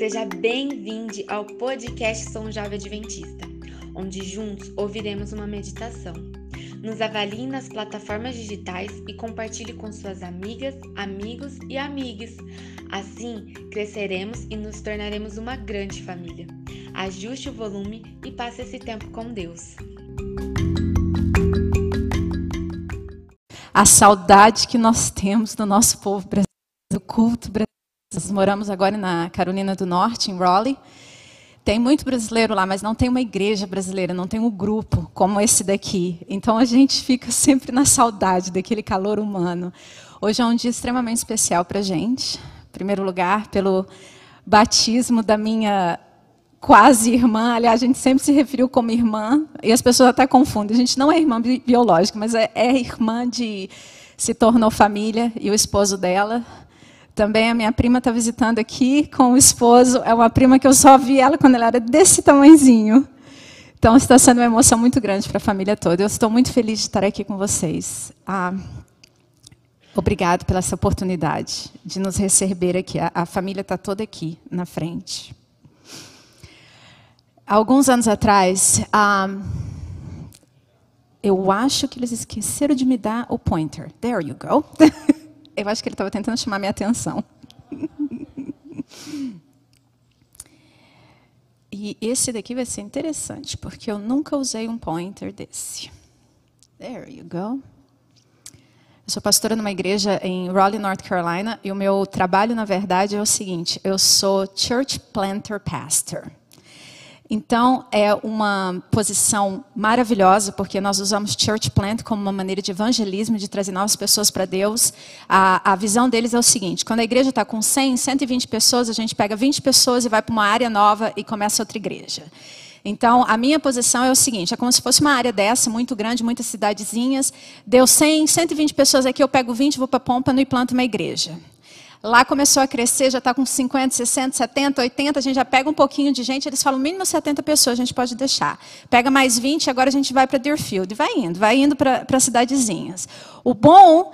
Seja bem-vindo ao podcast Som Jovem Adventista, onde juntos ouviremos uma meditação. Nos avalie nas plataformas digitais e compartilhe com suas amigas, amigos e amigas. Assim, cresceremos e nos tornaremos uma grande família. Ajuste o volume e passe esse tempo com Deus. A saudade que nós temos do nosso povo brasileiro, do culto brasileiro. Nós moramos agora na Carolina do Norte, em Raleigh. Tem muito brasileiro lá, mas não tem uma igreja brasileira, não tem um grupo como esse daqui. Então a gente fica sempre na saudade daquele calor humano. Hoje é um dia extremamente especial para a gente. Em primeiro lugar, pelo batismo da minha quase irmã. Aliás, a gente sempre se referiu como irmã, e as pessoas até confundem. A gente não é irmã biológica, mas é, é irmã de. se tornou família, e o esposo dela também a minha prima está visitando aqui com o esposo. É uma prima que eu só vi ela quando ela era desse tamanhozinho. Então está sendo uma emoção muito grande para a família toda. Eu estou muito feliz de estar aqui com vocês. Ah, obrigado pela essa oportunidade de nos receber aqui. A, a família está toda aqui na frente. Alguns anos atrás, ah, eu acho que eles esqueceram de me dar o pointer. There you go. Eu acho que ele estava tentando chamar minha atenção. E esse daqui vai ser interessante, porque eu nunca usei um pointer desse. There you go. Eu sou pastora numa igreja em Raleigh, North Carolina, e o meu trabalho, na verdade, é o seguinte: eu sou church planter pastor. Então, é uma posição maravilhosa, porque nós usamos church plant como uma maneira de evangelismo, de trazer novas pessoas para Deus. A, a, visão deles é o seguinte: quando a igreja está com 100, 120 pessoas, a gente pega 20 pessoas e vai para uma área nova e começa outra igreja. Então, a minha posição é o seguinte: é como se fosse uma área dessa, muito grande, muitas cidadezinhas. Deu 100, 120 pessoas aqui, eu pego 20, vou para Pompano e planto uma igreja. Lá começou a crescer, já está com 50, 60, 70, 80, a gente já pega um pouquinho de gente, eles falam mínimo 70 pessoas, a gente pode deixar. Pega mais 20, agora a gente vai para Deerfield. Vai indo, vai indo para as cidadezinhas. O bom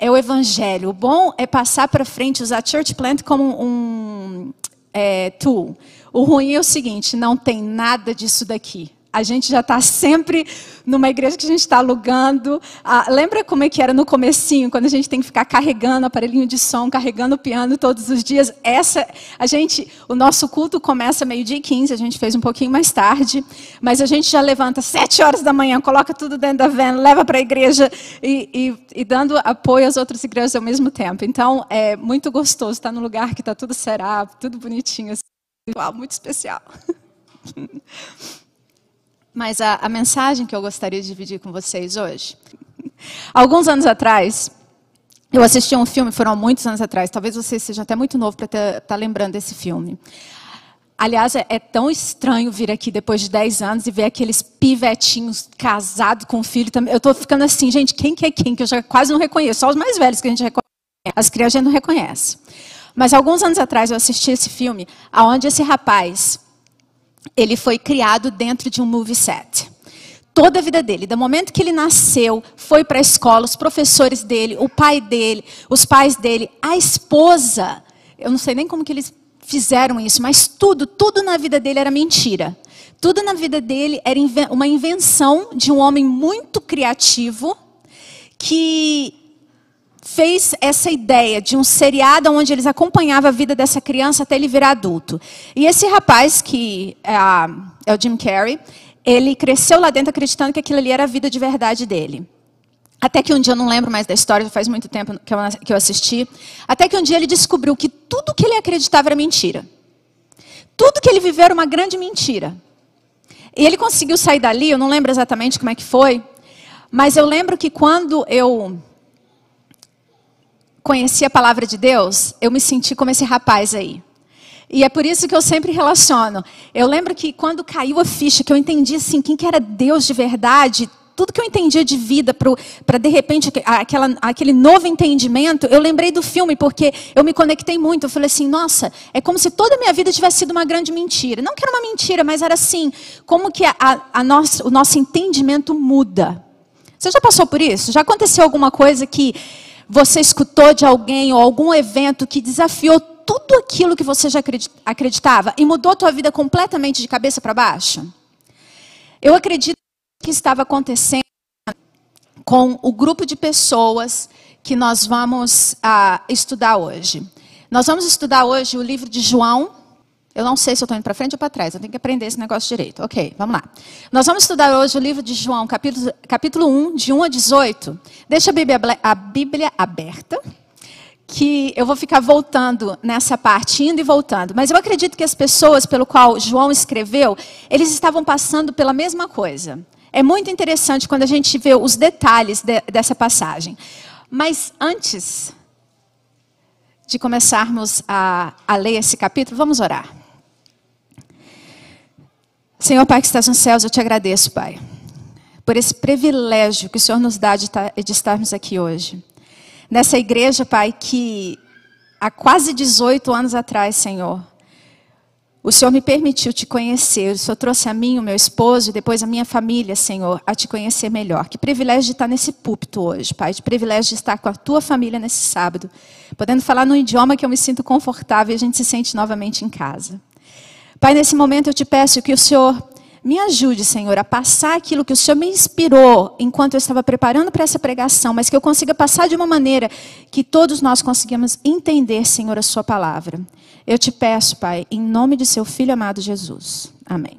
é o evangelho, o bom é passar para frente, usar church plant como um é, tool. O ruim é o seguinte, não tem nada disso daqui. A gente já está sempre numa igreja que a gente está alugando. Ah, lembra como é que era no comecinho, quando a gente tem que ficar carregando aparelhinho de som, carregando o piano todos os dias? Essa, a gente, o nosso culto começa meio-dia e 15, a gente fez um pouquinho mais tarde, mas a gente já levanta sete horas da manhã, coloca tudo dentro da van, leva para a igreja e, e, e, dando apoio às outras igrejas ao mesmo tempo. Então, é muito gostoso estar num lugar que está tudo será, tudo bonitinho, assim, muito especial. Mas a, a mensagem que eu gostaria de dividir com vocês hoje. Alguns anos atrás, eu assisti a um filme, foram muitos anos atrás, talvez você seja até muito novo para estar tá lembrando desse filme. Aliás, é, é, tão estranho vir aqui depois de 10 anos e ver aqueles pivetinhos casados com filho. Eu estou ficando assim, gente, quem que é quem? Que eu já quase não reconheço. Só os mais velhos que a gente reconhece. As crianças a gente não reconhece. Mas alguns anos atrás eu assisti esse filme, aonde esse rapaz ele foi criado dentro de um movie set. Toda a vida dele, do momento que ele nasceu, foi para a escola, os professores dele, o pai dele, os pais dele, a esposa. Eu não sei nem como que eles fizeram isso, mas tudo, tudo na vida dele era mentira. Tudo na vida dele era uma invenção de um homem muito criativo que fez essa ideia de um seriado onde eles acompanhavam a vida dessa criança até ele virar adulto. E esse rapaz, que é, é o Jim Carrey, ele cresceu lá dentro acreditando que aquilo ali era a vida de verdade dele. Até que um dia, eu não lembro mais da história, faz muito tempo que eu, que eu assisti. Até que um dia ele descobriu que tudo que ele acreditava era mentira. Tudo que ele viveu era uma grande mentira. E ele conseguiu sair dali, eu não lembro exatamente como é que foi, mas eu lembro que quando eu conheci a palavra de Deus, eu me senti como esse rapaz aí. E é por isso que eu sempre relaciono. Eu lembro que quando caiu a ficha, que eu entendi assim, quem que era Deus de verdade, tudo que eu entendia de vida, para de repente aquela, aquele novo entendimento, eu lembrei do filme, porque eu me conectei muito. Eu falei assim, nossa, é como se toda a minha vida tivesse sido uma grande mentira. Não que era uma mentira, mas era assim, como que a, a nossa, o nosso entendimento muda. Você já passou por isso? Já aconteceu alguma coisa que você escutou de alguém ou algum evento que desafiou tudo aquilo que você já acreditava e mudou tua vida completamente de cabeça para baixo? Eu acredito que estava acontecendo com o grupo de pessoas que nós vamos uh, estudar hoje. Nós vamos estudar hoje o livro de João. Eu não sei se eu estou indo para frente ou para trás, eu tenho que aprender esse negócio direito. Ok, vamos lá. Nós vamos estudar hoje o livro de João, capítulo, capítulo 1, de 1 a 18. Deixa a Bíblia, a Bíblia aberta que eu vou ficar voltando nessa parte, indo e voltando. Mas eu acredito que as pessoas pelo qual João escreveu, eles estavam passando pela mesma coisa. É muito interessante quando a gente vê os detalhes de, dessa passagem. Mas antes de começarmos a, a ler esse capítulo, vamos orar. Senhor Pai que estás nos céus, eu te agradeço, Pai, por esse privilégio que o Senhor nos dá de, de estarmos aqui hoje nessa igreja, Pai, que há quase 18 anos atrás, Senhor, o Senhor me permitiu te conhecer. O Senhor trouxe a mim, o meu esposo e depois a minha família, Senhor, a te conhecer melhor. Que privilégio de estar nesse púlpito hoje, Pai. Que privilégio de estar com a tua família nesse sábado. Podendo falar num idioma que eu me sinto confortável e a gente se sente novamente em casa. Pai, nesse momento eu te peço que o Senhor me ajude, Senhor, a passar aquilo que o Senhor me inspirou enquanto eu estava preparando para essa pregação, mas que eu consiga passar de uma maneira que todos nós consigamos entender, Senhor, a Sua palavra. Eu te peço, Pai, em nome de Seu Filho amado Jesus. Amém.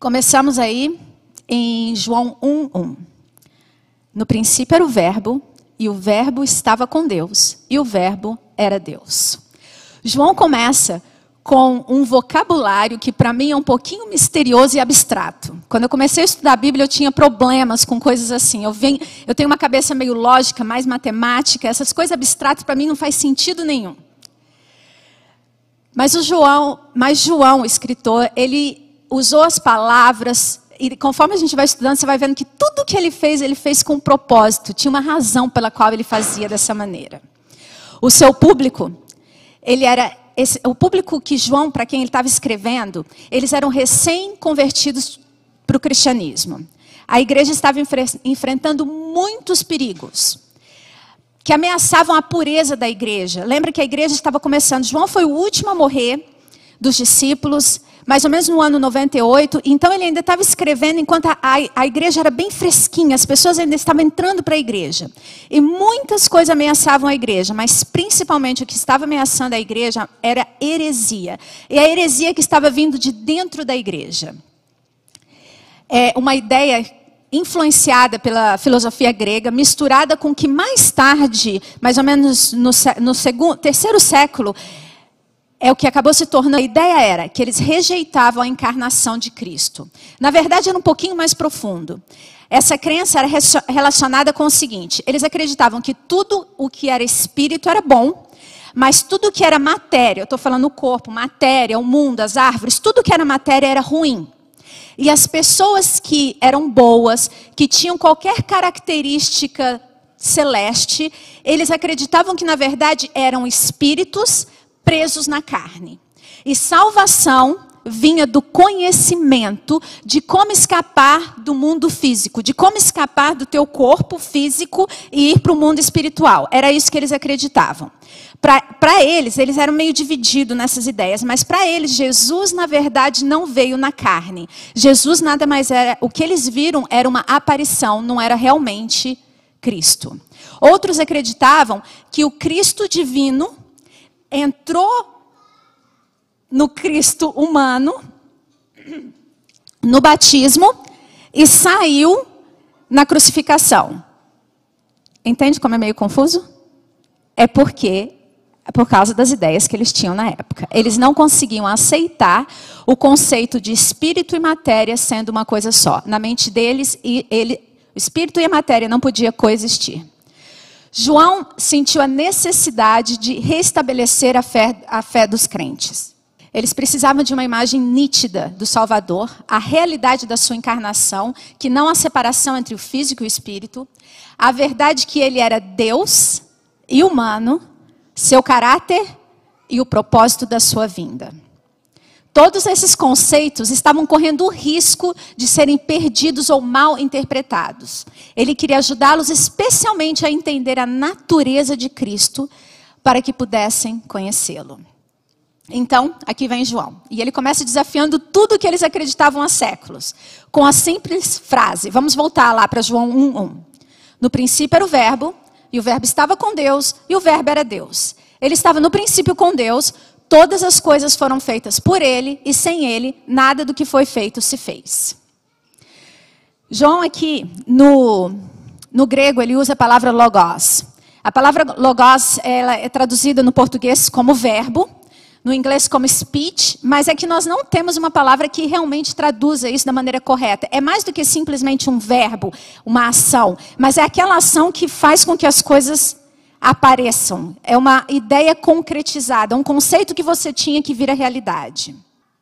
Começamos aí em João 1:1. No princípio era o Verbo, e o Verbo estava com Deus, e o Verbo era Deus. João começa com um vocabulário que para mim é um pouquinho misterioso e abstrato. Quando eu comecei a estudar a Bíblia, eu tinha problemas com coisas assim. Eu, venho, eu tenho uma cabeça meio lógica, mais matemática, essas coisas abstratas para mim não faz sentido nenhum. Mas o João, mas João, o escritor, ele usou as palavras e conforme a gente vai estudando, você vai vendo que tudo que ele fez, ele fez com um propósito, tinha uma razão pela qual ele fazia dessa maneira. O seu público, ele era esse, o público que João, para quem ele estava escrevendo, eles eram recém-convertidos para o cristianismo. A igreja estava enfre enfrentando muitos perigos que ameaçavam a pureza da igreja. Lembra que a igreja estava começando. João foi o último a morrer dos discípulos mais ou menos no ano 98. Então ele ainda estava escrevendo enquanto a, a, a igreja era bem fresquinha, as pessoas ainda estavam entrando para a igreja. E muitas coisas ameaçavam a igreja, mas principalmente o que estava ameaçando a igreja era heresia. E a heresia que estava vindo de dentro da igreja. É uma ideia influenciada pela filosofia grega, misturada com que mais tarde, mais ou menos no, no segundo, terceiro século, é o que acabou se tornando. A ideia era que eles rejeitavam a encarnação de Cristo. Na verdade, era um pouquinho mais profundo. Essa crença era relacionada com o seguinte: eles acreditavam que tudo o que era espírito era bom, mas tudo que era matéria, eu estou falando o corpo, matéria, o mundo, as árvores, tudo que era matéria era ruim. E as pessoas que eram boas, que tinham qualquer característica celeste, eles acreditavam que na verdade eram espíritos presos na carne. E salvação vinha do conhecimento de como escapar do mundo físico, de como escapar do teu corpo físico e ir para o mundo espiritual. Era isso que eles acreditavam. Para eles, eles eram meio divididos nessas ideias, mas para eles, Jesus, na verdade, não veio na carne. Jesus nada mais era. O que eles viram era uma aparição, não era realmente Cristo. Outros acreditavam que o Cristo divino entrou no Cristo humano, no batismo, e saiu na crucificação. Entende como é meio confuso? É porque é por causa das ideias que eles tinham na época. Eles não conseguiam aceitar o conceito de espírito e matéria sendo uma coisa só. Na mente deles, ele, o espírito e a matéria não podiam coexistir. João sentiu a necessidade de restabelecer a fé, a fé dos crentes. Eles precisavam de uma imagem nítida do Salvador, a realidade da sua encarnação, que não há separação entre o físico e o espírito, a verdade que ele era Deus e humano, seu caráter e o propósito da sua vinda. Todos esses conceitos estavam correndo o risco de serem perdidos ou mal interpretados. Ele queria ajudá-los especialmente a entender a natureza de Cristo, para que pudessem conhecê-lo. Então, aqui vem João. E ele começa desafiando tudo que eles acreditavam há séculos, com a simples frase. Vamos voltar lá para João 1:1. No princípio era o Verbo, e o Verbo estava com Deus, e o Verbo era Deus. Ele estava no princípio com Deus, todas as coisas foram feitas por ele, e sem ele, nada do que foi feito se fez. João aqui, no, no grego, ele usa a palavra logos. A palavra logos ela é traduzida no português como verbo, no inglês como speech, mas é que nós não temos uma palavra que realmente traduza isso da maneira correta. É mais do que simplesmente um verbo, uma ação, mas é aquela ação que faz com que as coisas apareçam. É uma ideia concretizada, um conceito que você tinha que vira realidade.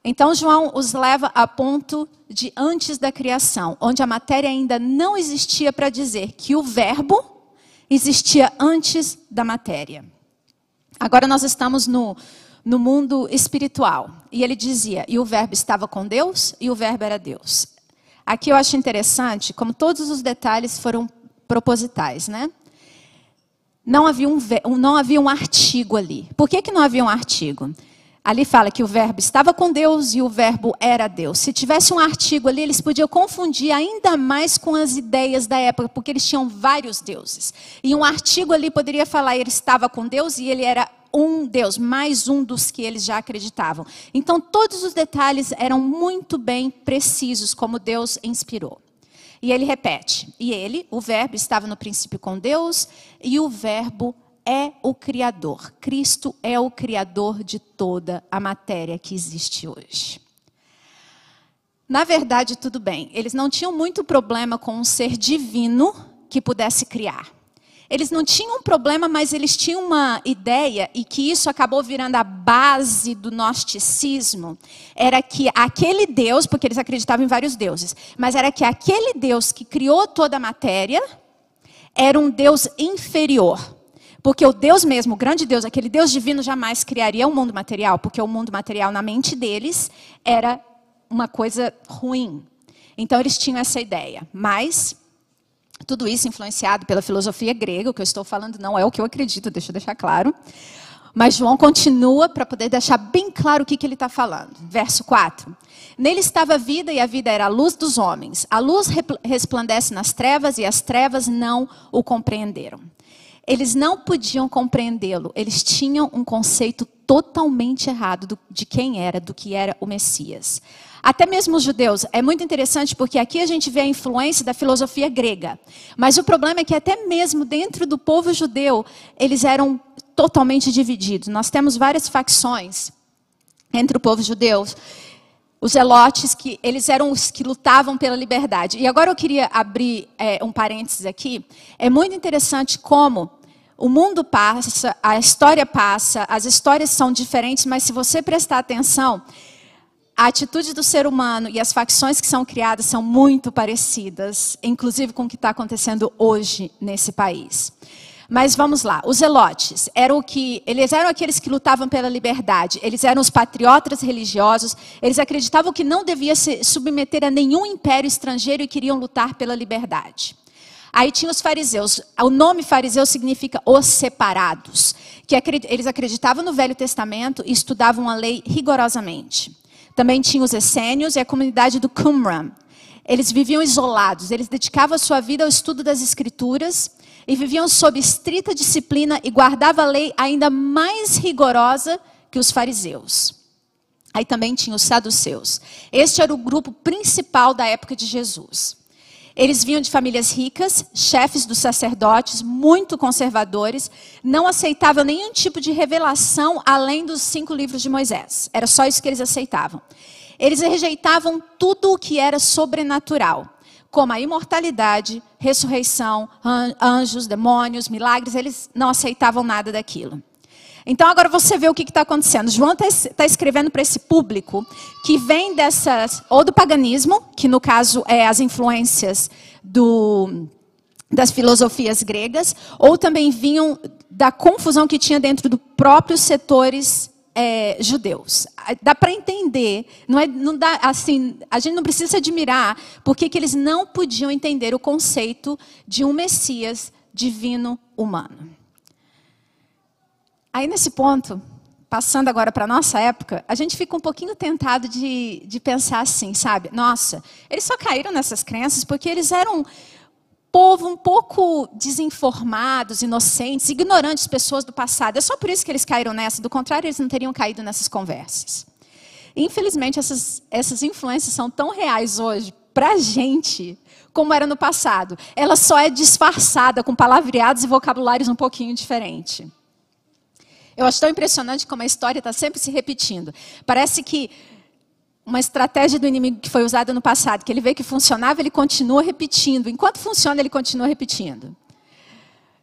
Então, João os leva a ponto de antes da criação, onde a matéria ainda não existia para dizer que o Verbo existia antes da matéria. Agora nós estamos no, no mundo espiritual. E ele dizia: e o Verbo estava com Deus e o Verbo era Deus. Aqui eu acho interessante, como todos os detalhes foram propositais, né? Não havia um, não havia um artigo ali. Por que, que não havia um artigo? Ali fala que o verbo estava com Deus e o verbo era Deus. Se tivesse um artigo ali, eles podiam confundir ainda mais com as ideias da época, porque eles tinham vários deuses. E um artigo ali poderia falar ele estava com Deus e ele era um Deus, mais um dos que eles já acreditavam. Então, todos os detalhes eram muito bem precisos, como Deus inspirou. E ele repete: e ele, o Verbo, estava no princípio com Deus, e o Verbo é o Criador. Cristo é o Criador de toda a matéria que existe hoje. Na verdade, tudo bem, eles não tinham muito problema com um ser divino que pudesse criar. Eles não tinham um problema, mas eles tinham uma ideia, e que isso acabou virando a base do gnosticismo, era que aquele Deus, porque eles acreditavam em vários deuses, mas era que aquele Deus que criou toda a matéria, era um Deus inferior. Porque o Deus mesmo, o grande Deus, aquele Deus divino, jamais criaria um mundo material, porque o mundo material na mente deles era uma coisa ruim. Então eles tinham essa ideia. Mas tudo isso influenciado pela filosofia grega, o que eu estou falando não é o que eu acredito, deixa eu deixar claro. Mas João continua para poder deixar bem claro o que, que ele está falando. Verso 4. Nele estava a vida e a vida era a luz dos homens. A luz resplandece nas trevas e as trevas não o compreenderam. Eles não podiam compreendê-lo. Eles tinham um conceito totalmente errado do, de quem era, do que era o Messias. Até mesmo os judeus. É muito interessante porque aqui a gente vê a influência da filosofia grega. Mas o problema é que até mesmo dentro do povo judeu, eles eram totalmente divididos. Nós temos várias facções entre o povo judeu. Os zelotes, que eles eram os que lutavam pela liberdade. E agora eu queria abrir é, um parênteses aqui. É muito interessante como o mundo passa, a história passa, as histórias são diferentes, mas se você prestar atenção, a atitude do ser humano e as facções que são criadas são muito parecidas, inclusive com o que está acontecendo hoje nesse país. Mas vamos lá, os zelotes eram o que eles eram aqueles que lutavam pela liberdade. Eles eram os patriotas religiosos. Eles acreditavam que não devia se submeter a nenhum império estrangeiro e queriam lutar pela liberdade. Aí tinha os fariseus. O nome fariseu significa os separados, que eles acreditavam no Velho Testamento e estudavam a lei rigorosamente. Também tinha os essênios e a comunidade do Qumran. Eles viviam isolados, eles dedicavam a sua vida ao estudo das escrituras e viviam sob estrita disciplina e guardavam a lei ainda mais rigorosa que os fariseus. Aí também tinha os saduceus. Este era o grupo principal da época de Jesus. Eles vinham de famílias ricas, chefes dos sacerdotes, muito conservadores, não aceitavam nenhum tipo de revelação além dos cinco livros de Moisés. Era só isso que eles aceitavam. Eles rejeitavam tudo o que era sobrenatural, como a imortalidade, ressurreição, anjos, demônios, milagres, eles não aceitavam nada daquilo. Então agora você vê o que está acontecendo. João está tá escrevendo para esse público que vem dessas, ou do paganismo, que no caso é as influências do, das filosofias gregas, ou também vinham da confusão que tinha dentro dos próprios setores é, judeus. Dá para entender, não é, não dá, assim, a gente não precisa se admirar porque que eles não podiam entender o conceito de um Messias divino humano. Aí, nesse ponto, passando agora para a nossa época, a gente fica um pouquinho tentado de, de pensar assim, sabe? Nossa, eles só caíram nessas crenças porque eles eram povo um pouco desinformados, inocentes, ignorantes pessoas do passado. É só por isso que eles caíram nessa, do contrário, eles não teriam caído nessas conversas. Infelizmente, essas, essas influências são tão reais hoje para a gente como era no passado. Ela só é disfarçada com palavreados e vocabulários um pouquinho diferentes. Eu acho tão impressionante como a história está sempre se repetindo. Parece que uma estratégia do inimigo que foi usada no passado, que ele vê que funcionava, ele continua repetindo. Enquanto funciona, ele continua repetindo.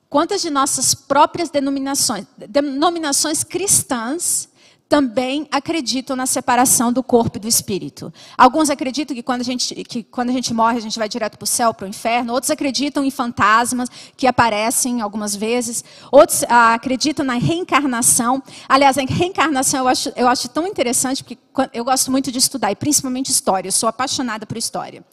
Quantas de nossas próprias denominações, denominações cristãs também acreditam na separação do corpo e do espírito. Alguns acreditam que quando a gente, que quando a gente morre, a gente vai direto para o céu, para o inferno. Outros acreditam em fantasmas que aparecem algumas vezes. Outros ah, acreditam na reencarnação. Aliás, a reencarnação eu acho, eu acho tão interessante, porque eu gosto muito de estudar, e principalmente história. Eu sou apaixonada por história.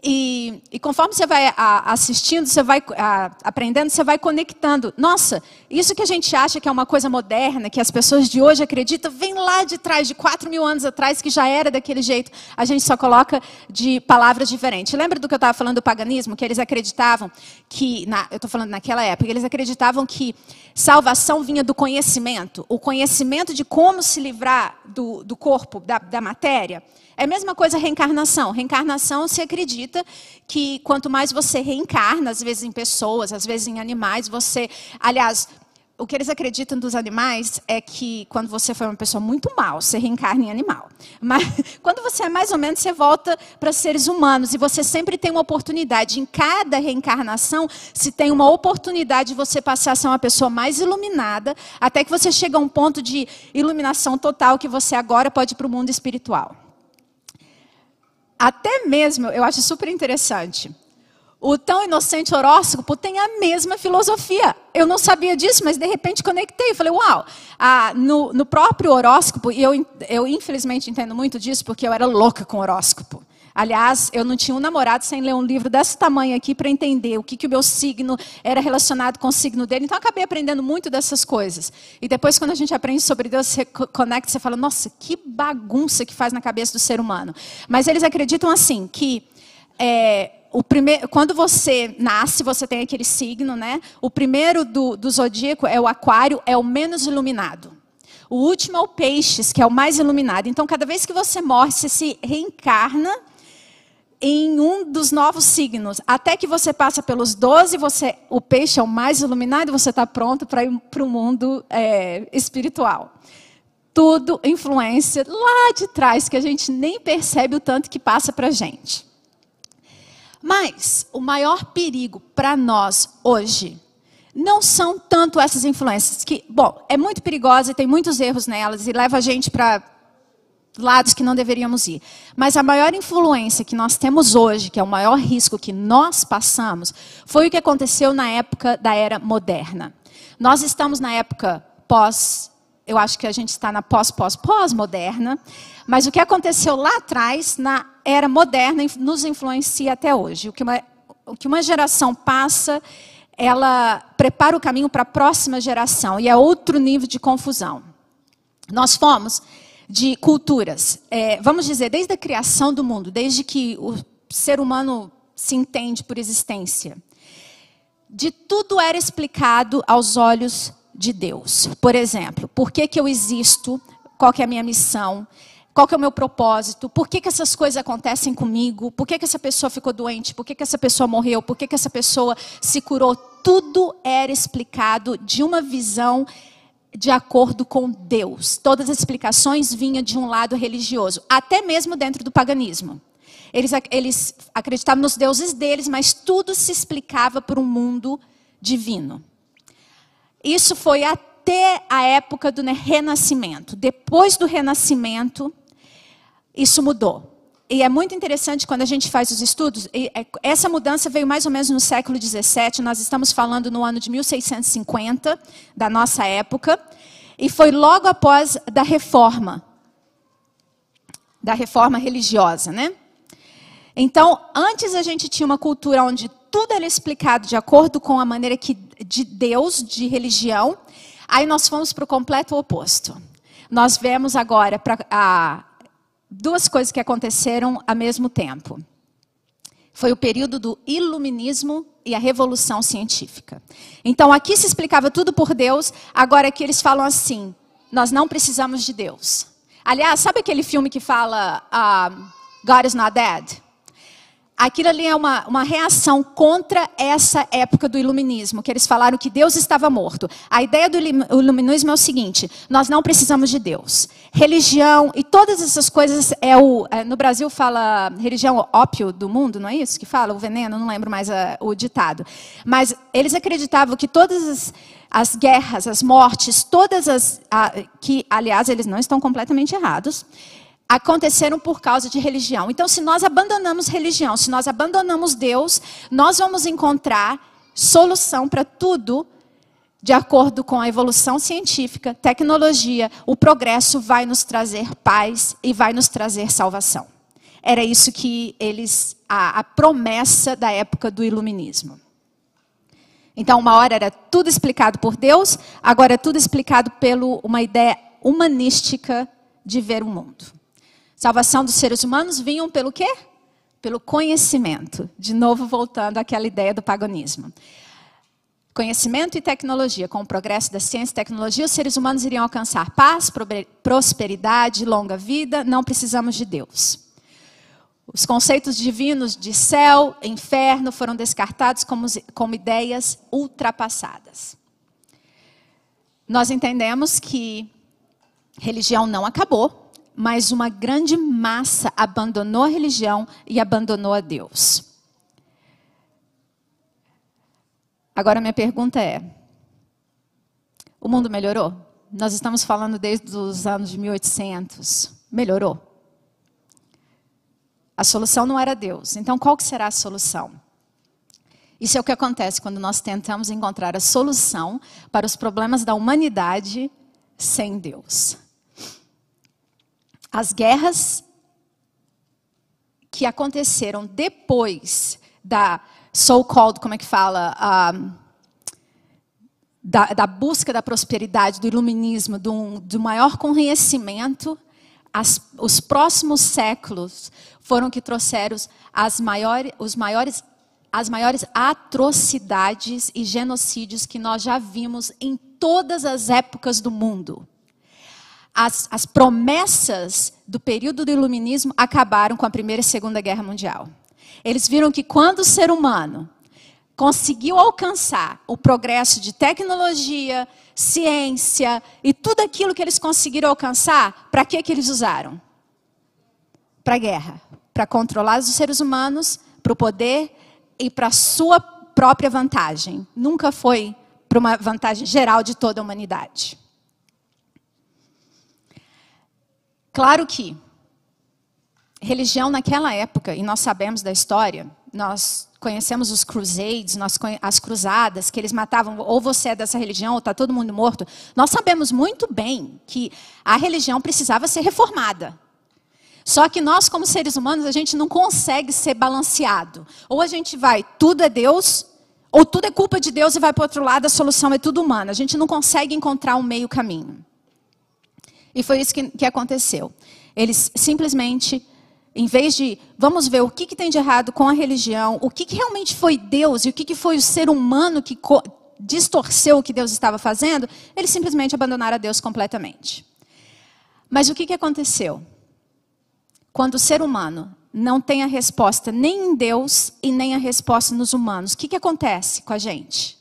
E, e, conforme você vai a, assistindo, você vai a, aprendendo, você vai conectando. Nossa, isso que a gente acha que é uma coisa moderna, que as pessoas de hoje acreditam, vem lá de trás, de 4 mil anos atrás, que já era daquele jeito. A gente só coloca de palavras diferentes. Lembra do que eu estava falando do paganismo? Que eles acreditavam que, na, eu estou falando naquela época, eles acreditavam que salvação vinha do conhecimento. O conhecimento de como se livrar do, do corpo, da, da matéria. É a mesma coisa reencarnação. Reencarnação se acredita que quanto mais você reencarna, às vezes em pessoas, às vezes em animais, você. Aliás, o que eles acreditam dos animais é que quando você foi uma pessoa muito mal, você reencarna em animal. Mas quando você é mais ou menos, você volta para seres humanos e você sempre tem uma oportunidade. Em cada reencarnação, se tem uma oportunidade de você passar a ser uma pessoa mais iluminada, até que você chega a um ponto de iluminação total que você agora pode ir para o mundo espiritual. Até mesmo, eu acho super interessante. O tão inocente horóscopo tem a mesma filosofia. Eu não sabia disso, mas de repente conectei. Falei, uau! Ah, no, no, próprio horóscopo, e eu, eu infelizmente entendo muito disso, porque eu era louca com horóscopo. Aliás, eu não tinha um namorado sem ler um livro desse tamanho aqui para entender o que, que o meu signo era relacionado com o signo dele. Então, acabei aprendendo muito dessas coisas. E depois, quando a gente aprende sobre Deus, você conecta, você fala, nossa, que bagunça que faz na cabeça do ser humano. Mas eles acreditam assim, que é, primeiro, quando você nasce, você tem aquele signo, né? O primeiro do, do zodíaco é o aquário, é o menos iluminado. O último é o peixes, que é o mais iluminado. Então, cada vez que você morre, você se reencarna em um dos novos signos. Até que você passa pelos 12, você, o peixe é o mais iluminado você está pronto para ir para o mundo é, espiritual. Tudo influência lá de trás, que a gente nem percebe o tanto que passa para a gente. Mas o maior perigo para nós hoje não são tanto essas influências, que, bom, é muito perigosa e tem muitos erros nelas e leva a gente para lados que não deveríamos ir. Mas a maior influência que nós temos hoje, que é o maior risco que nós passamos, foi o que aconteceu na época da era moderna. Nós estamos na época pós, eu acho que a gente está na pós-pós-pós-moderna, mas o que aconteceu lá atrás, na era moderna, nos influencia até hoje. O que uma, o que uma geração passa, ela prepara o caminho para a próxima geração, e é outro nível de confusão. Nós fomos de culturas. É, vamos dizer, desde a criação do mundo, desde que o ser humano se entende por existência, de tudo era explicado aos olhos de Deus. Por exemplo, por que, que eu existo, qual que é a minha missão, qual que é o meu propósito, por que, que essas coisas acontecem comigo, por que, que essa pessoa ficou doente, por que, que essa pessoa morreu, por que, que essa pessoa se curou. Tudo era explicado de uma visão de acordo com Deus. Todas as explicações vinham de um lado religioso, até mesmo dentro do paganismo. Eles, eles acreditavam nos deuses deles, mas tudo se explicava por um mundo divino. Isso foi até a época do renascimento. Depois do renascimento, isso mudou. E é muito interessante quando a gente faz os estudos. É, essa mudança veio mais ou menos no século XVII. Nós estamos falando no ano de 1650 da nossa época, e foi logo após da reforma, da reforma religiosa, né? Então, antes a gente tinha uma cultura onde tudo era explicado de acordo com a maneira que de Deus, de religião. Aí nós fomos para o completo oposto. Nós vemos agora pra, a, duas coisas que aconteceram ao mesmo tempo. Foi o período do iluminismo e a revolução científica. Então aqui se explicava tudo por Deus, agora aqui eles falam assim: nós não precisamos de Deus. Aliás, sabe aquele filme que fala uh, God is not dead? Aquilo ali é uma, uma reação contra essa época do iluminismo, que eles falaram que Deus estava morto. A ideia do iluminismo é o seguinte: nós não precisamos de Deus. Religião e todas essas coisas é o. É, no Brasil fala religião ópio do mundo, não é isso que fala? O veneno, não lembro mais a, o ditado. Mas eles acreditavam que todas as, as guerras, as mortes, todas as. A, que, aliás, eles não estão completamente errados aconteceram por causa de religião. Então, se nós abandonamos religião, se nós abandonamos Deus, nós vamos encontrar solução para tudo de acordo com a evolução científica, tecnologia, o progresso vai nos trazer paz e vai nos trazer salvação. Era isso que eles, a, a promessa da época do iluminismo. Então, uma hora era tudo explicado por Deus, agora é tudo explicado pela uma ideia humanística de ver o mundo. Salvação dos seres humanos vinham pelo quê? Pelo conhecimento. De novo, voltando àquela ideia do paganismo. Conhecimento e tecnologia. Com o progresso da ciência e tecnologia, os seres humanos iriam alcançar paz, prosperidade, longa vida. Não precisamos de Deus. Os conceitos divinos de céu, inferno foram descartados como, como ideias ultrapassadas. Nós entendemos que religião não acabou, mas uma grande massa abandonou a religião e abandonou a Deus. Agora minha pergunta é: o mundo melhorou? Nós estamos falando desde os anos de 1800. Melhorou? A solução não era Deus. Então qual que será a solução? Isso é o que acontece quando nós tentamos encontrar a solução para os problemas da humanidade sem Deus as guerras que aconteceram depois da so-called, como é que fala, da, da, busca da prosperidade, do iluminismo, do, do maior conhecimento, as, os próximos séculos foram que trouxeram as maiores, os maiores, as maiores atrocidades e genocídios que nós já vimos em todas as épocas do mundo as, as promessas do período do iluminismo acabaram com a Primeira e Segunda Guerra Mundial. Eles viram que quando o ser humano conseguiu alcançar o progresso de tecnologia, ciência e tudo aquilo que eles conseguiram alcançar, para que, que eles usaram? Para a guerra. Para controlar os seres humanos, para o poder e para a sua própria vantagem. Nunca foi para uma vantagem geral de toda a humanidade. Claro que religião naquela época, e nós sabemos da história, nós conhecemos os crusades, nós as cruzadas, que eles matavam, ou você é dessa religião, ou está todo mundo morto. Nós sabemos muito bem que a religião precisava ser reformada. Só que nós, como seres humanos, a gente não consegue ser balanceado. Ou a gente vai, tudo é Deus, ou tudo é culpa de Deus e vai para o outro lado, a solução é tudo humana. A gente não consegue encontrar um meio caminho. E foi isso que, que aconteceu. Eles simplesmente, em vez de vamos ver o que, que tem de errado com a religião, o que, que realmente foi Deus e o que, que foi o ser humano que distorceu o que Deus estava fazendo, eles simplesmente abandonaram a Deus completamente. Mas o que, que aconteceu? Quando o ser humano não tem a resposta nem em Deus e nem a resposta nos humanos, o que, que acontece com a gente?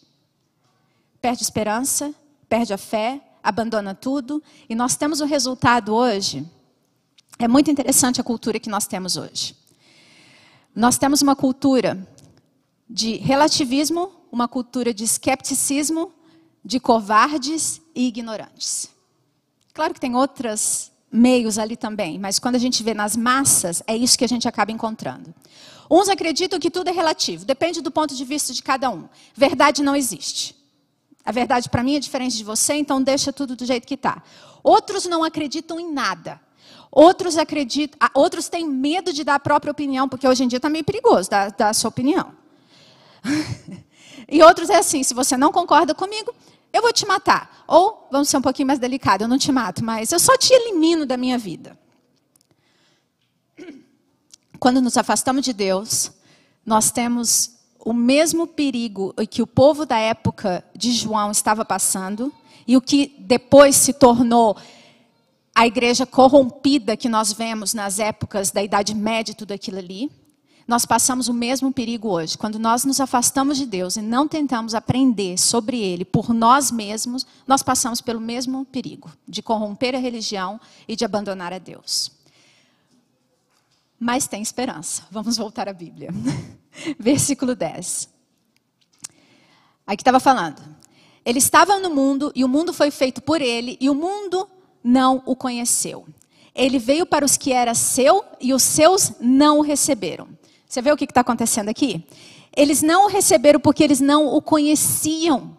Perde esperança, perde a fé, abandona tudo, e nós temos o resultado hoje. É muito interessante a cultura que nós temos hoje. Nós temos uma cultura de relativismo, uma cultura de escepticismo, de covardes e ignorantes. Claro que tem outros meios ali também, mas quando a gente vê nas massas, é isso que a gente acaba encontrando. Uns acreditam que tudo é relativo, depende do ponto de vista de cada um. Verdade não existe. A verdade para mim é diferente de você, então deixa tudo do jeito que está. Outros não acreditam em nada. Outros acreditam, outros têm medo de dar a própria opinião, porque hoje em dia está meio perigoso dar, dar a sua opinião. e outros é assim: se você não concorda comigo, eu vou te matar. Ou, vamos ser um pouquinho mais delicado, eu não te mato, mas eu só te elimino da minha vida. Quando nos afastamos de Deus, nós temos o mesmo perigo que o povo da época de João estava passando e o que depois se tornou a igreja corrompida que nós vemos nas épocas da Idade Média e tudo aquilo ali. Nós passamos o mesmo perigo hoje. Quando nós nos afastamos de Deus e não tentamos aprender sobre Ele por nós mesmos, nós passamos pelo mesmo perigo de corromper a religião e de abandonar a Deus. Mas tem esperança. Vamos voltar à Bíblia. Versículo 10. Aqui estava falando. Ele estava no mundo e o mundo foi feito por ele e o mundo não o conheceu. Ele veio para os que era seu e os seus não o receberam. Você vê o que está acontecendo aqui? Eles não o receberam porque eles não o conheciam.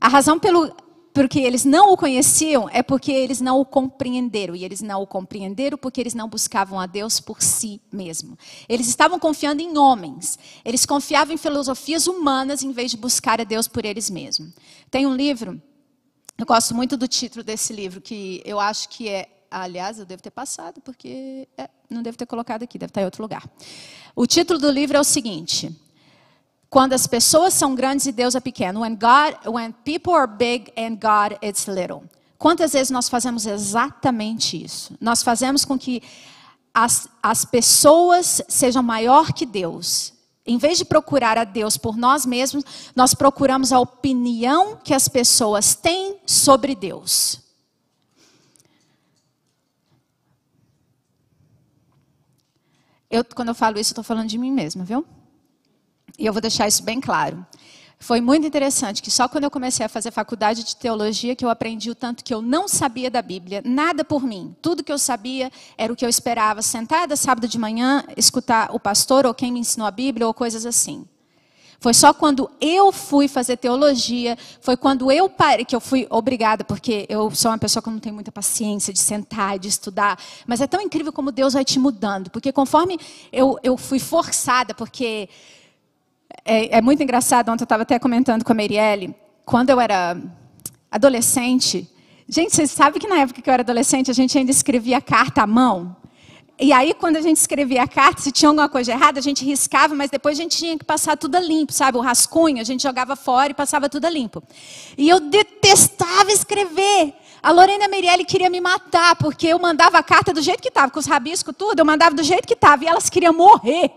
A razão pelo, porque eles não o conheciam é porque eles não o compreenderam. E eles não o compreenderam porque eles não buscavam a Deus por si mesmo. Eles estavam confiando em homens. Eles confiavam em filosofias humanas em vez de buscar a Deus por eles mesmos. Tem um livro, eu gosto muito do título desse livro, que eu acho que é. Aliás, eu devo ter passado, porque é, não devo ter colocado aqui, deve estar em outro lugar. O título do livro é o seguinte: Quando as pessoas são grandes e Deus é pequeno. When God, when people are big and God is little. Quantas vezes nós fazemos exatamente isso? Nós fazemos com que as, as pessoas sejam maior que Deus. Em vez de procurar a Deus por nós mesmos, nós procuramos a opinião que as pessoas têm sobre Deus. Eu, quando eu falo isso, estou falando de mim mesma, viu? E eu vou deixar isso bem claro. Foi muito interessante que só quando eu comecei a fazer faculdade de teologia que eu aprendi o tanto que eu não sabia da Bíblia, nada por mim. Tudo que eu sabia era o que eu esperava, sentada sábado de manhã, escutar o pastor ou quem me ensinou a Bíblia ou coisas assim. Foi só quando eu fui fazer teologia, foi quando eu parei, que eu fui obrigada, porque eu sou uma pessoa que não tem muita paciência de sentar e de estudar. Mas é tão incrível como Deus vai te mudando. Porque conforme eu, eu fui forçada, porque é, é muito engraçado, ontem eu estava até comentando com a Marielle, quando eu era adolescente. Gente, vocês sabem que na época que eu era adolescente, a gente ainda escrevia carta à mão? E aí, quando a gente escrevia a carta, se tinha alguma coisa errada, a gente riscava, mas depois a gente tinha que passar tudo limpo, sabe? O rascunho, a gente jogava fora e passava tudo limpo. E eu detestava escrever. A Lorena Meirelli queria me matar, porque eu mandava a carta do jeito que estava, com os rabiscos, tudo, eu mandava do jeito que estava, e elas queriam morrer.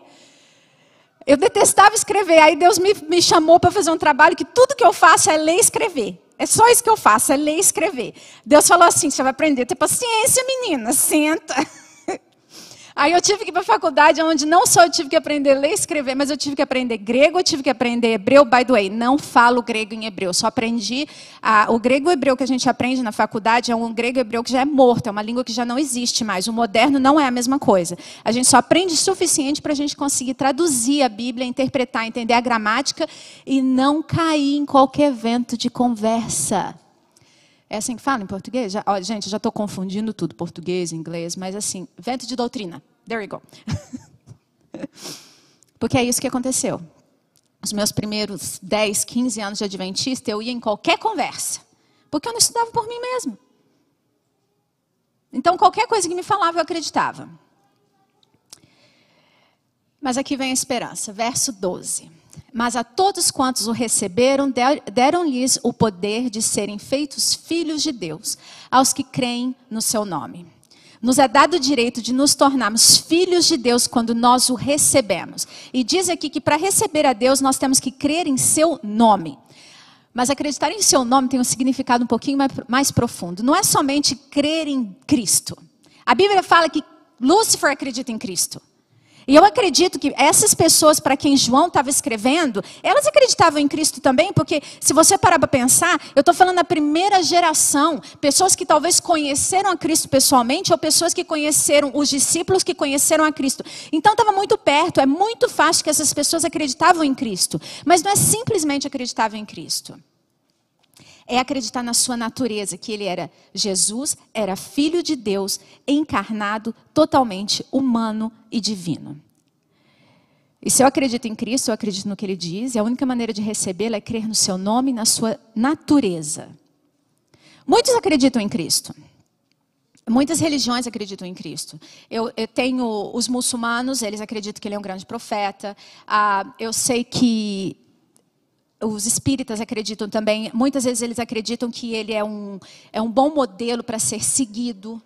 Eu detestava escrever. Aí Deus me, me chamou para fazer um trabalho que tudo que eu faço é ler e escrever. É só isso que eu faço, é ler e escrever. Deus falou assim: você vai aprender a ter paciência, menina, senta. Aí eu tive que ir para a faculdade, onde não só eu tive que aprender a ler e escrever, mas eu tive que aprender grego, eu tive que aprender hebreu. By the way, não falo grego em hebreu, só aprendi. A, o grego hebreu que a gente aprende na faculdade é um grego hebreu que já é morto, é uma língua que já não existe mais. O moderno não é a mesma coisa. A gente só aprende suficiente para a gente conseguir traduzir a Bíblia, interpretar, entender a gramática e não cair em qualquer evento de conversa. É assim que fala em português? Já, ó, gente, já estou confundindo tudo, português, inglês, mas assim, vento de doutrina. There you go. Porque é isso que aconteceu. Os meus primeiros 10, 15 anos de adventista, eu ia em qualquer conversa. Porque eu não estudava por mim mesmo. Então, qualquer coisa que me falava, eu acreditava. Mas aqui vem a esperança. Verso 12. Mas a todos quantos o receberam, deram-lhes o poder de serem feitos filhos de Deus, aos que creem no seu nome. Nos é dado o direito de nos tornarmos filhos de Deus quando nós o recebemos. E diz aqui que para receber a Deus nós temos que crer em seu nome. Mas acreditar em seu nome tem um significado um pouquinho mais, mais profundo. Não é somente crer em Cristo. A Bíblia fala que Lúcifer acredita em Cristo. E eu acredito que essas pessoas para quem João estava escrevendo, elas acreditavam em Cristo também, porque se você parar para pensar, eu estou falando da primeira geração, pessoas que talvez conheceram a Cristo pessoalmente, ou pessoas que conheceram, os discípulos que conheceram a Cristo. Então estava muito perto, é muito fácil que essas pessoas acreditavam em Cristo. Mas não é simplesmente acreditavam em Cristo é acreditar na sua natureza, que ele era Jesus, era filho de Deus, encarnado, totalmente humano e divino. E se eu acredito em Cristo, eu acredito no que ele diz, e a única maneira de recebê-lo é crer no seu nome e na sua natureza. Muitos acreditam em Cristo. Muitas religiões acreditam em Cristo. Eu, eu, tenho os muçulmanos, eles acreditam que ele é um grande profeta. Ah, eu sei que os espíritas acreditam também. Muitas vezes eles acreditam que ele é um, é um bom modelo para ser seguido.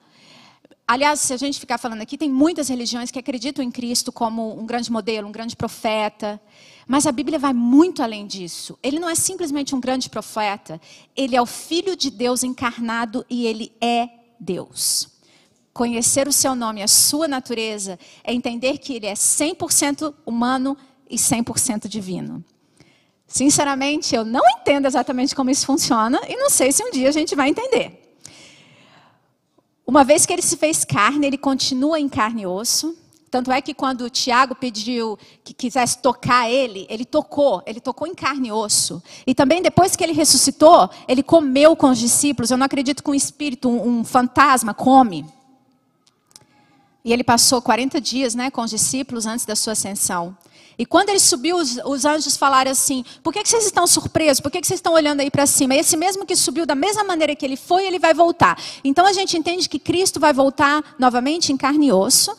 Aliás, se a gente ficar falando aqui, tem muitas religiões que acreditam em Cristo como um grande modelo, um grande profeta. Mas a Bíblia vai muito além disso. Ele não é simplesmente um grande profeta. Ele é o Filho de Deus encarnado e ele é Deus. Conhecer o seu nome, a sua natureza, é entender que ele é 100% humano e 100% divino. Sinceramente, eu não entendo exatamente como isso funciona e não sei se um dia a gente vai entender. Uma vez que ele se fez carne, ele continua em carne e osso. Tanto é que quando Tiago pediu que quisesse tocar ele, ele tocou, ele tocou em carne e osso. E também depois que ele ressuscitou, ele comeu com os discípulos. Eu não acredito que um espírito, um, um fantasma, come. E ele passou 40 dias né, com os discípulos antes da sua ascensão. E quando ele subiu, os, os anjos falaram assim: Por que, que vocês estão surpresos? Por que, que vocês estão olhando aí para cima? Esse mesmo que subiu da mesma maneira que ele foi, ele vai voltar. Então a gente entende que Cristo vai voltar novamente em carne e osso.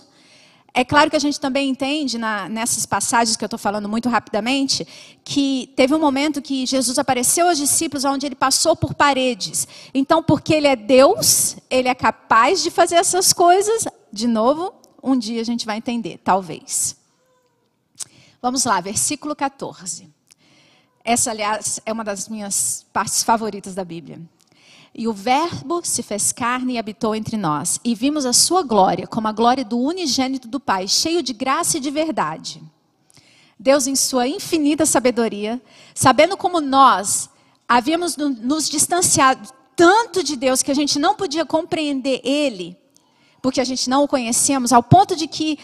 É claro que a gente também entende, na, nessas passagens que eu estou falando muito rapidamente, que teve um momento que Jesus apareceu aos discípulos onde ele passou por paredes. Então, porque ele é Deus, ele é capaz de fazer essas coisas, de novo, um dia a gente vai entender, talvez. Vamos lá, versículo 14. Essa, aliás, é uma das minhas partes favoritas da Bíblia. E o Verbo se fez carne e habitou entre nós, e vimos a sua glória, como a glória do unigênito do Pai, cheio de graça e de verdade. Deus, em sua infinita sabedoria, sabendo como nós havíamos nos distanciado tanto de Deus que a gente não podia compreender Ele, porque a gente não o conhecemos, ao ponto de que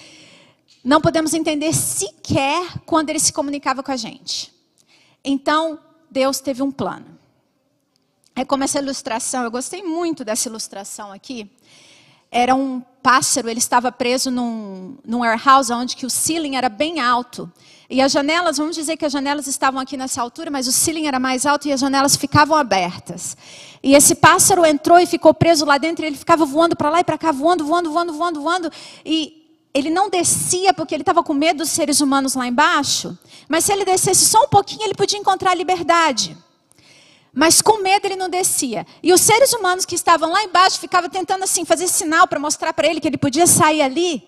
não podemos entender sequer quando Ele se comunicava com a gente. Então, Deus teve um plano. É como essa ilustração, eu gostei muito dessa ilustração aqui. Era um pássaro, ele estava preso num, num warehouse onde que o ceiling era bem alto. E as janelas, vamos dizer que as janelas estavam aqui nessa altura, mas o ceiling era mais alto e as janelas ficavam abertas. E esse pássaro entrou e ficou preso lá dentro, e ele ficava voando para lá e para cá, voando, voando, voando, voando, voando. E ele não descia porque ele estava com medo dos seres humanos lá embaixo. Mas se ele descesse só um pouquinho, ele podia encontrar liberdade. Mas com medo ele não descia. E os seres humanos que estavam lá embaixo ficavam tentando assim fazer sinal para mostrar para ele que ele podia sair ali.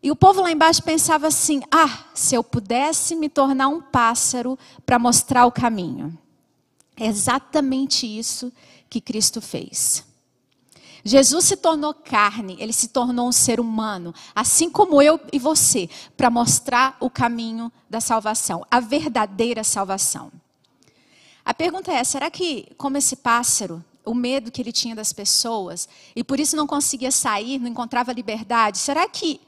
E o povo lá embaixo pensava assim: "Ah, se eu pudesse me tornar um pássaro para mostrar o caminho". É exatamente isso que Cristo fez. Jesus se tornou carne, ele se tornou um ser humano, assim como eu e você, para mostrar o caminho da salvação, a verdadeira salvação. A pergunta é: será que, como esse pássaro, o medo que ele tinha das pessoas, e por isso não conseguia sair, não encontrava liberdade, será que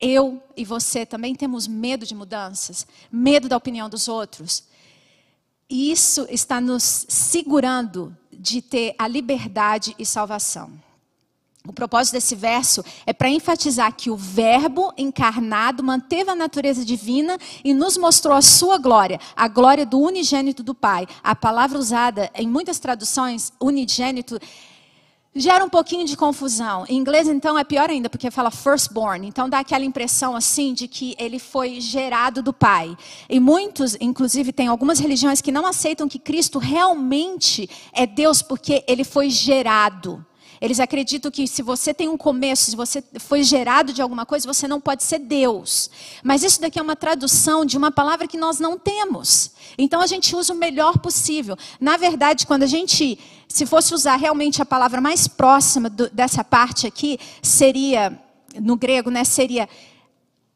eu e você também temos medo de mudanças? Medo da opinião dos outros? E isso está nos segurando de ter a liberdade e salvação. O propósito desse verso é para enfatizar que o Verbo encarnado manteve a natureza divina e nos mostrou a sua glória, a glória do unigênito do Pai. A palavra usada em muitas traduções, unigênito, gera um pouquinho de confusão. Em inglês, então, é pior ainda, porque fala firstborn. Então, dá aquela impressão, assim, de que ele foi gerado do Pai. E muitos, inclusive, tem algumas religiões que não aceitam que Cristo realmente é Deus, porque ele foi gerado. Eles acreditam que se você tem um começo, se você foi gerado de alguma coisa, você não pode ser Deus. Mas isso daqui é uma tradução de uma palavra que nós não temos. Então a gente usa o melhor possível. Na verdade, quando a gente, se fosse usar realmente a palavra mais próxima do, dessa parte aqui, seria, no grego, né, seria,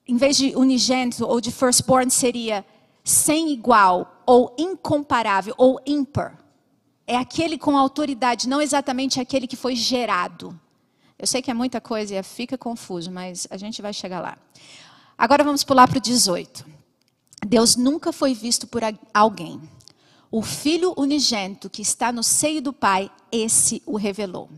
em vez de unigênito ou de firstborn, seria sem igual, ou incomparável, ou ímpar é aquele com autoridade, não exatamente aquele que foi gerado. Eu sei que é muita coisa e fica confuso, mas a gente vai chegar lá. Agora vamos pular para o 18. Deus nunca foi visto por alguém. O Filho unigênito que está no seio do Pai, esse o revelou.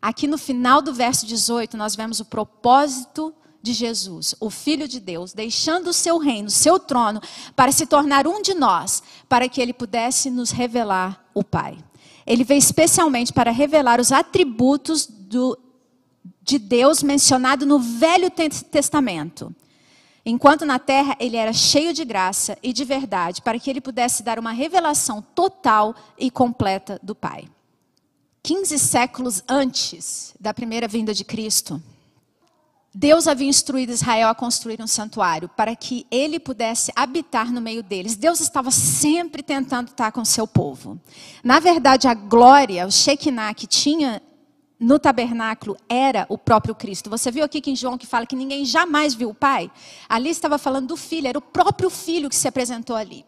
Aqui no final do verso 18, nós vemos o propósito de Jesus, o Filho de Deus, deixando o seu reino, o seu trono, para se tornar um de nós, para que ele pudesse nos revelar o Pai. Ele veio especialmente para revelar os atributos do, de Deus mencionado no Velho Testamento. Enquanto na terra ele era cheio de graça e de verdade, para que ele pudesse dar uma revelação total e completa do Pai. 15 séculos antes da primeira vinda de Cristo, Deus havia instruído Israel a construir um santuário para que ele pudesse habitar no meio deles. Deus estava sempre tentando estar com seu povo. Na verdade, a glória, o Shekinah que tinha no tabernáculo era o próprio Cristo. Você viu aqui que em João que fala que ninguém jamais viu o Pai? Ali estava falando do Filho, era o próprio Filho que se apresentou ali.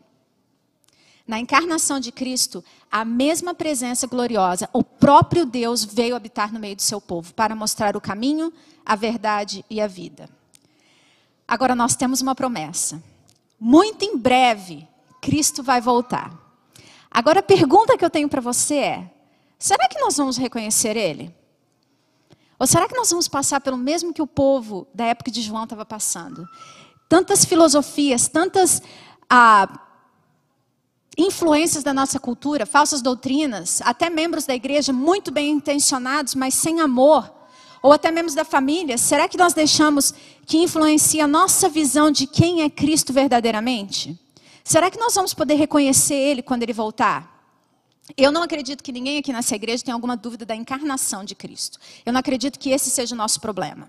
Na encarnação de Cristo, a mesma presença gloriosa, o próprio Deus veio habitar no meio do seu povo para mostrar o caminho, a verdade e a vida. Agora nós temos uma promessa. Muito em breve, Cristo vai voltar. Agora a pergunta que eu tenho para você é: será que nós vamos reconhecer Ele? Ou será que nós vamos passar pelo mesmo que o povo da época de João estava passando? Tantas filosofias, tantas ah, influências da nossa cultura, falsas doutrinas, até membros da igreja muito bem intencionados, mas sem amor, ou até membros da família, será que nós deixamos que influencie a nossa visão de quem é Cristo verdadeiramente? Será que nós vamos poder reconhecer Ele quando Ele voltar? Eu não acredito que ninguém aqui nessa igreja tenha alguma dúvida da encarnação de Cristo. Eu não acredito que esse seja o nosso problema.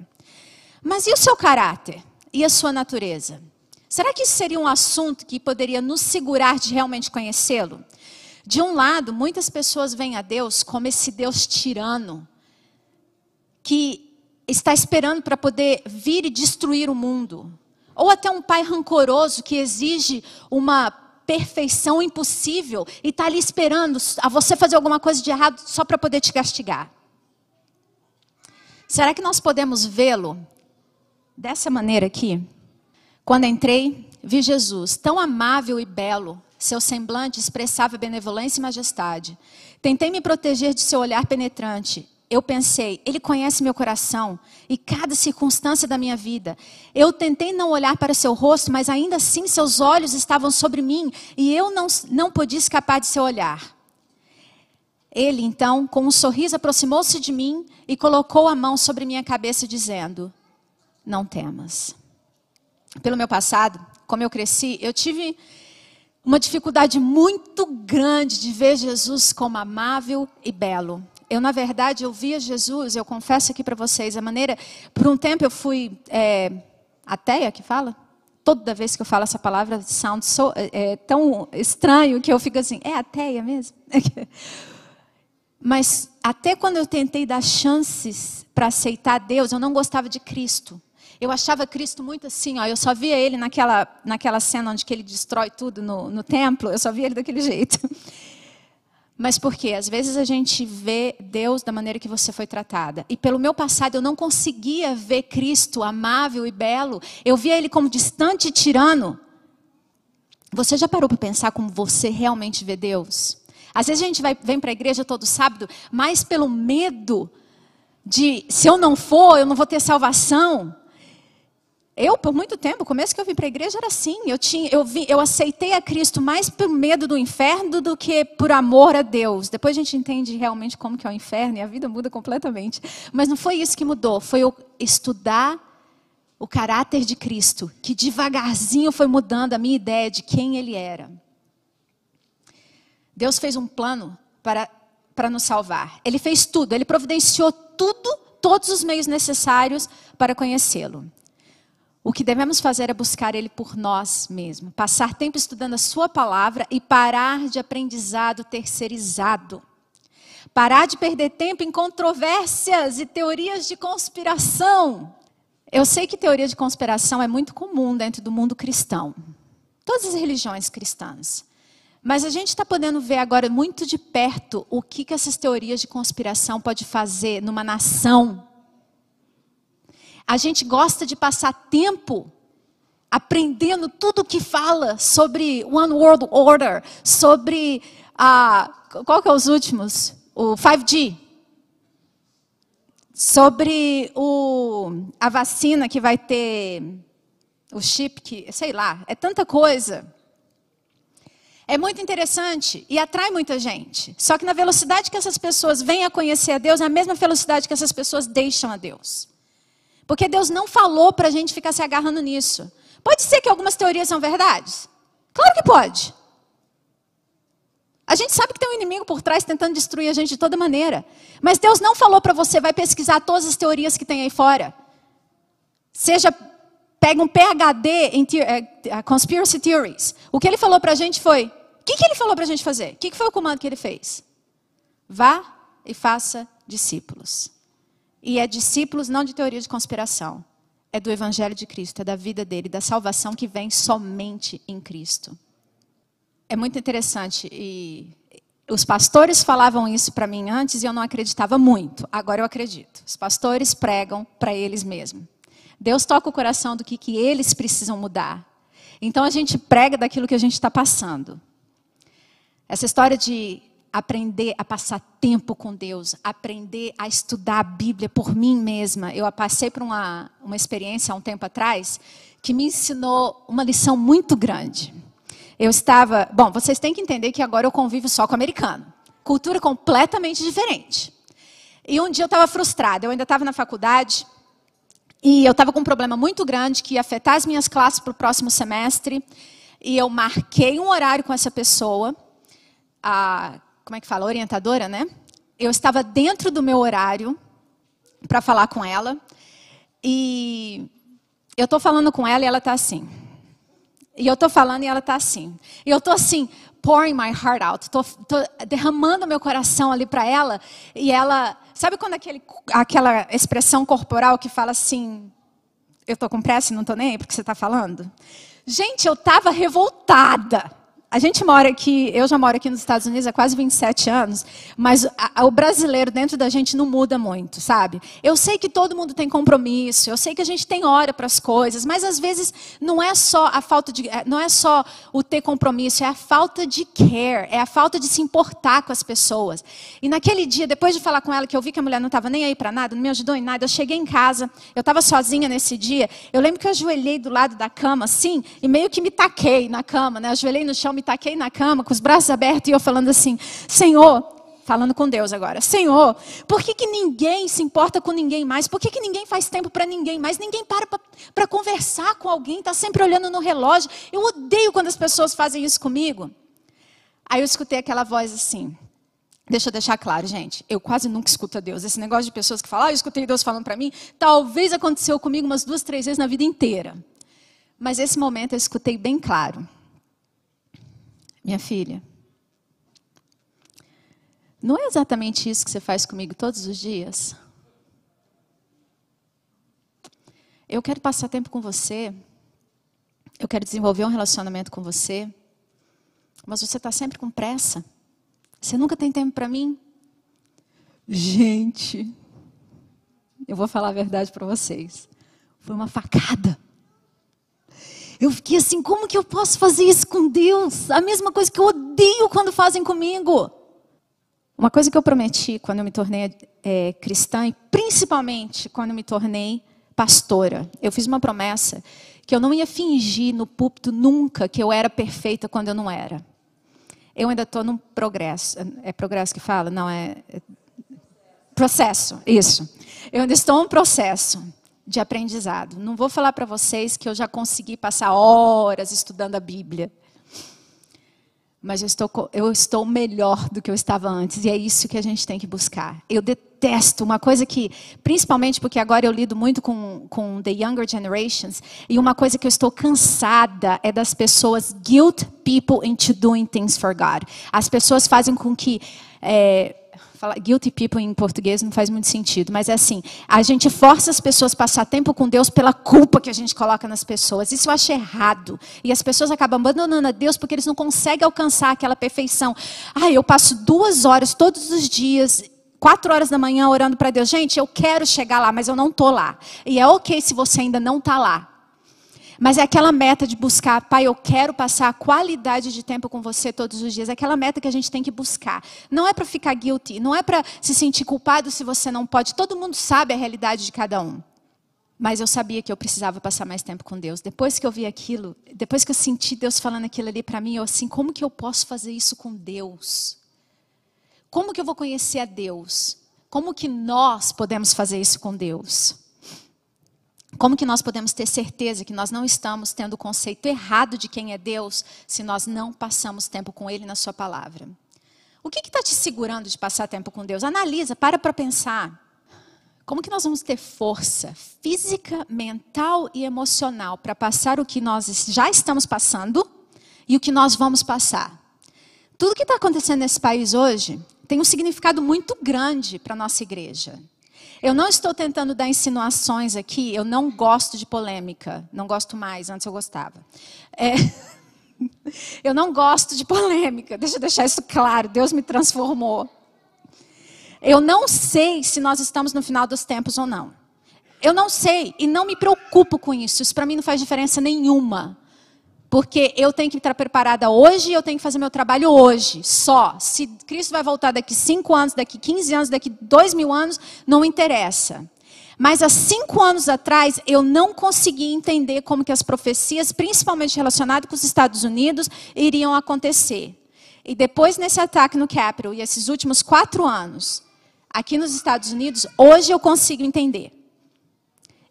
Mas e o seu caráter? E a sua natureza? Será que isso seria um assunto que poderia nos segurar de realmente conhecê-lo? De um lado, muitas pessoas veem a Deus como esse Deus tirano, que está esperando para poder vir e destruir o mundo. Ou até um pai rancoroso que exige uma perfeição impossível e está ali esperando a você fazer alguma coisa de errado só para poder te castigar. Será que nós podemos vê-lo dessa maneira aqui? Quando entrei, vi Jesus, tão amável e belo. Seu semblante expressava benevolência e majestade. Tentei me proteger de seu olhar penetrante. Eu pensei, ele conhece meu coração e cada circunstância da minha vida. Eu tentei não olhar para seu rosto, mas ainda assim seus olhos estavam sobre mim e eu não, não podia escapar de seu olhar. Ele, então, com um sorriso, aproximou-se de mim e colocou a mão sobre minha cabeça, dizendo: Não temas pelo meu passado, como eu cresci, eu tive uma dificuldade muito grande de ver Jesus como amável e belo. Eu, na verdade, eu via Jesus, eu confesso aqui para vocês, a maneira. Por um tempo eu fui é, ateia que fala? Toda vez que eu falo essa palavra, sound so, é, é tão estranho que eu fico assim, é ateia mesmo? Mas até quando eu tentei dar chances para aceitar Deus, eu não gostava de Cristo. Eu achava Cristo muito assim, ó, eu só via ele naquela, naquela cena onde ele destrói tudo no, no templo, eu só via ele daquele jeito. Mas por quê? Às vezes a gente vê Deus da maneira que você foi tratada. E pelo meu passado eu não conseguia ver Cristo amável e belo. Eu via ele como distante e tirano. Você já parou para pensar como você realmente vê Deus? Às vezes a gente vai, vem para a igreja todo sábado, mas pelo medo de se eu não for, eu não vou ter salvação. Eu, por muito tempo, começo que eu vim para a igreja era assim. Eu, tinha, eu, vi, eu aceitei a Cristo mais por medo do inferno do que por amor a Deus. Depois a gente entende realmente como que é o inferno e a vida muda completamente. Mas não foi isso que mudou. Foi eu estudar o caráter de Cristo, que devagarzinho foi mudando a minha ideia de quem Ele era. Deus fez um plano para, para nos salvar. Ele fez tudo. Ele providenciou tudo, todos os meios necessários para conhecê-lo. O que devemos fazer é buscar Ele por nós mesmos, passar tempo estudando a Sua palavra e parar de aprendizado terceirizado. Parar de perder tempo em controvérsias e teorias de conspiração. Eu sei que teoria de conspiração é muito comum dentro do mundo cristão, todas as religiões cristãs. Mas a gente está podendo ver agora muito de perto o que, que essas teorias de conspiração pode fazer numa nação a gente gosta de passar tempo aprendendo tudo o que fala sobre One World Order, sobre a qual que é os últimos? O 5G. sobre o, a vacina que vai ter o chip, que, sei lá, é tanta coisa. É muito interessante e atrai muita gente. Só que na velocidade que essas pessoas vêm a conhecer a Deus, é a mesma velocidade que essas pessoas deixam a Deus. Porque Deus não falou para a gente ficar se agarrando nisso. Pode ser que algumas teorias são verdades? Claro que pode. A gente sabe que tem um inimigo por trás tentando destruir a gente de toda maneira. Mas Deus não falou para você, vai pesquisar todas as teorias que tem aí fora. Seja, pega um PhD em uh, Conspiracy Theories. O que ele falou para a gente foi, o que, que ele falou para a gente fazer? O que, que foi o comando que ele fez? Vá e faça discípulos. E é discípulos não de teoria de conspiração. É do Evangelho de Cristo, é da vida dele, da salvação que vem somente em Cristo. É muito interessante e os pastores falavam isso para mim antes e eu não acreditava muito. Agora eu acredito. Os pastores pregam para eles mesmos. Deus toca o coração do que, que eles precisam mudar. Então a gente prega daquilo que a gente está passando. Essa história de aprender a passar tempo com Deus, aprender a estudar a Bíblia por mim mesma. Eu passei por uma, uma experiência há um tempo atrás que me ensinou uma lição muito grande. Eu estava. Bom, vocês têm que entender que agora eu convivo só com americano. Cultura completamente diferente. E um dia eu estava frustrada, eu ainda estava na faculdade. E eu estava com um problema muito grande que ia afetar as minhas classes para o próximo semestre. E eu marquei um horário com essa pessoa. A, como é que fala? Orientadora, né? Eu estava dentro do meu horário para falar com ela. E eu estou falando com ela e ela está assim. E eu estou falando e ela está assim. E eu estou assim, pouring my heart out. Estou derramando meu coração ali para ela. E ela. Sabe quando aquele, aquela expressão corporal que fala assim: Eu estou com pressa e não estou nem aí porque você está falando? Gente, eu estava revoltada a gente mora aqui, eu já moro aqui nos Estados Unidos há quase 27 anos, mas a, a, o brasileiro dentro da gente não muda muito, sabe? Eu sei que todo mundo tem compromisso, eu sei que a gente tem hora para as coisas, mas às vezes não é só a falta de, é, não é só o ter compromisso, é a falta de care, é a falta de se importar com as pessoas. E naquele dia, depois de falar com ela que eu vi que a mulher não estava nem aí para nada, não me ajudou em nada, eu cheguei em casa, eu estava sozinha nesse dia, eu lembro que eu ajoelhei do lado da cama assim e meio que me taquei na cama, né? Ajoelhei no chão me taquei na cama com os braços abertos e eu falando assim: Senhor, falando com Deus agora, Senhor, por que, que ninguém se importa com ninguém mais? Por que, que ninguém faz tempo para ninguém mais? Ninguém para para conversar com alguém, está sempre olhando no relógio. Eu odeio quando as pessoas fazem isso comigo. Aí eu escutei aquela voz assim. Deixa eu deixar claro, gente. Eu quase nunca escuto a Deus. Esse negócio de pessoas que falam, ah, eu escutei Deus falando para mim, talvez aconteceu comigo umas duas, três vezes na vida inteira. Mas esse momento eu escutei bem claro. Minha filha, não é exatamente isso que você faz comigo todos os dias? Eu quero passar tempo com você. Eu quero desenvolver um relacionamento com você. Mas você está sempre com pressa. Você nunca tem tempo para mim. Gente, eu vou falar a verdade para vocês. Foi uma facada. Eu fiquei assim, como que eu posso fazer isso com Deus? A mesma coisa que eu odeio quando fazem comigo. Uma coisa que eu prometi quando eu me tornei é, cristã, e principalmente quando eu me tornei pastora, eu fiz uma promessa que eu não ia fingir no púlpito nunca que eu era perfeita quando eu não era. Eu ainda estou num progresso. É progresso que fala? Não, é, é processo, isso. Eu ainda estou num processo de aprendizado. Não vou falar para vocês que eu já consegui passar horas estudando a Bíblia. Mas eu estou, eu estou melhor do que eu estava antes. E é isso que a gente tem que buscar. Eu detesto uma coisa que, principalmente porque agora eu lido muito com, com the younger generations, e uma coisa que eu estou cansada é das pessoas guilt people into doing things for God. As pessoas fazem com que. É, Falar guilty people em português não faz muito sentido, mas é assim: a gente força as pessoas a passar tempo com Deus pela culpa que a gente coloca nas pessoas. Isso eu acho errado. E as pessoas acabam abandonando a Deus porque eles não conseguem alcançar aquela perfeição. Ah, eu passo duas horas todos os dias quatro horas da manhã orando para Deus. Gente, eu quero chegar lá, mas eu não estou lá. E é ok se você ainda não está lá. Mas é aquela meta de buscar, pai, eu quero passar qualidade de tempo com você todos os dias. É aquela meta que a gente tem que buscar. Não é para ficar guilty, não é para se sentir culpado se você não pode. Todo mundo sabe a realidade de cada um. Mas eu sabia que eu precisava passar mais tempo com Deus. Depois que eu vi aquilo, depois que eu senti Deus falando aquilo ali para mim, eu assim, como que eu posso fazer isso com Deus? Como que eu vou conhecer a Deus? Como que nós podemos fazer isso com Deus? Como que nós podemos ter certeza que nós não estamos tendo o conceito errado de quem é Deus se nós não passamos tempo com Ele na Sua palavra? O que está te segurando de passar tempo com Deus? Analisa, para para pensar. Como que nós vamos ter força física, mental e emocional para passar o que nós já estamos passando e o que nós vamos passar? Tudo que está acontecendo nesse país hoje tem um significado muito grande para a nossa igreja. Eu não estou tentando dar insinuações aqui, eu não gosto de polêmica. Não gosto mais, antes eu gostava. É... eu não gosto de polêmica, deixa eu deixar isso claro, Deus me transformou. Eu não sei se nós estamos no final dos tempos ou não. Eu não sei e não me preocupo com isso, isso para mim não faz diferença nenhuma. Porque eu tenho que estar preparada hoje, eu tenho que fazer meu trabalho hoje, só. Se Cristo vai voltar daqui 5 anos, daqui 15 anos, daqui 2 mil anos, não interessa. Mas há cinco anos atrás, eu não conseguia entender como que as profecias, principalmente relacionadas com os Estados Unidos, iriam acontecer. E depois, nesse ataque no Capitol, e esses últimos quatro anos, aqui nos Estados Unidos, hoje eu consigo entender.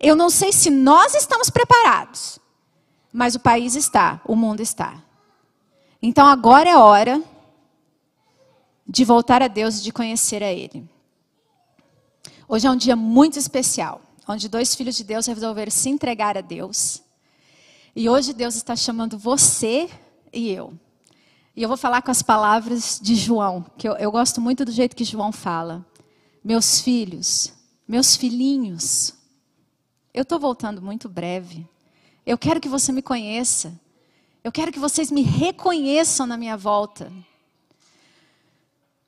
Eu não sei se nós estamos preparados mas o país está, o mundo está. Então agora é hora de voltar a Deus e de conhecer a Ele. Hoje é um dia muito especial, onde dois filhos de Deus resolveram se entregar a Deus. E hoje Deus está chamando você e eu. E eu vou falar com as palavras de João, que eu, eu gosto muito do jeito que João fala. Meus filhos, meus filhinhos, eu estou voltando muito breve. Eu quero que você me conheça. Eu quero que vocês me reconheçam na minha volta.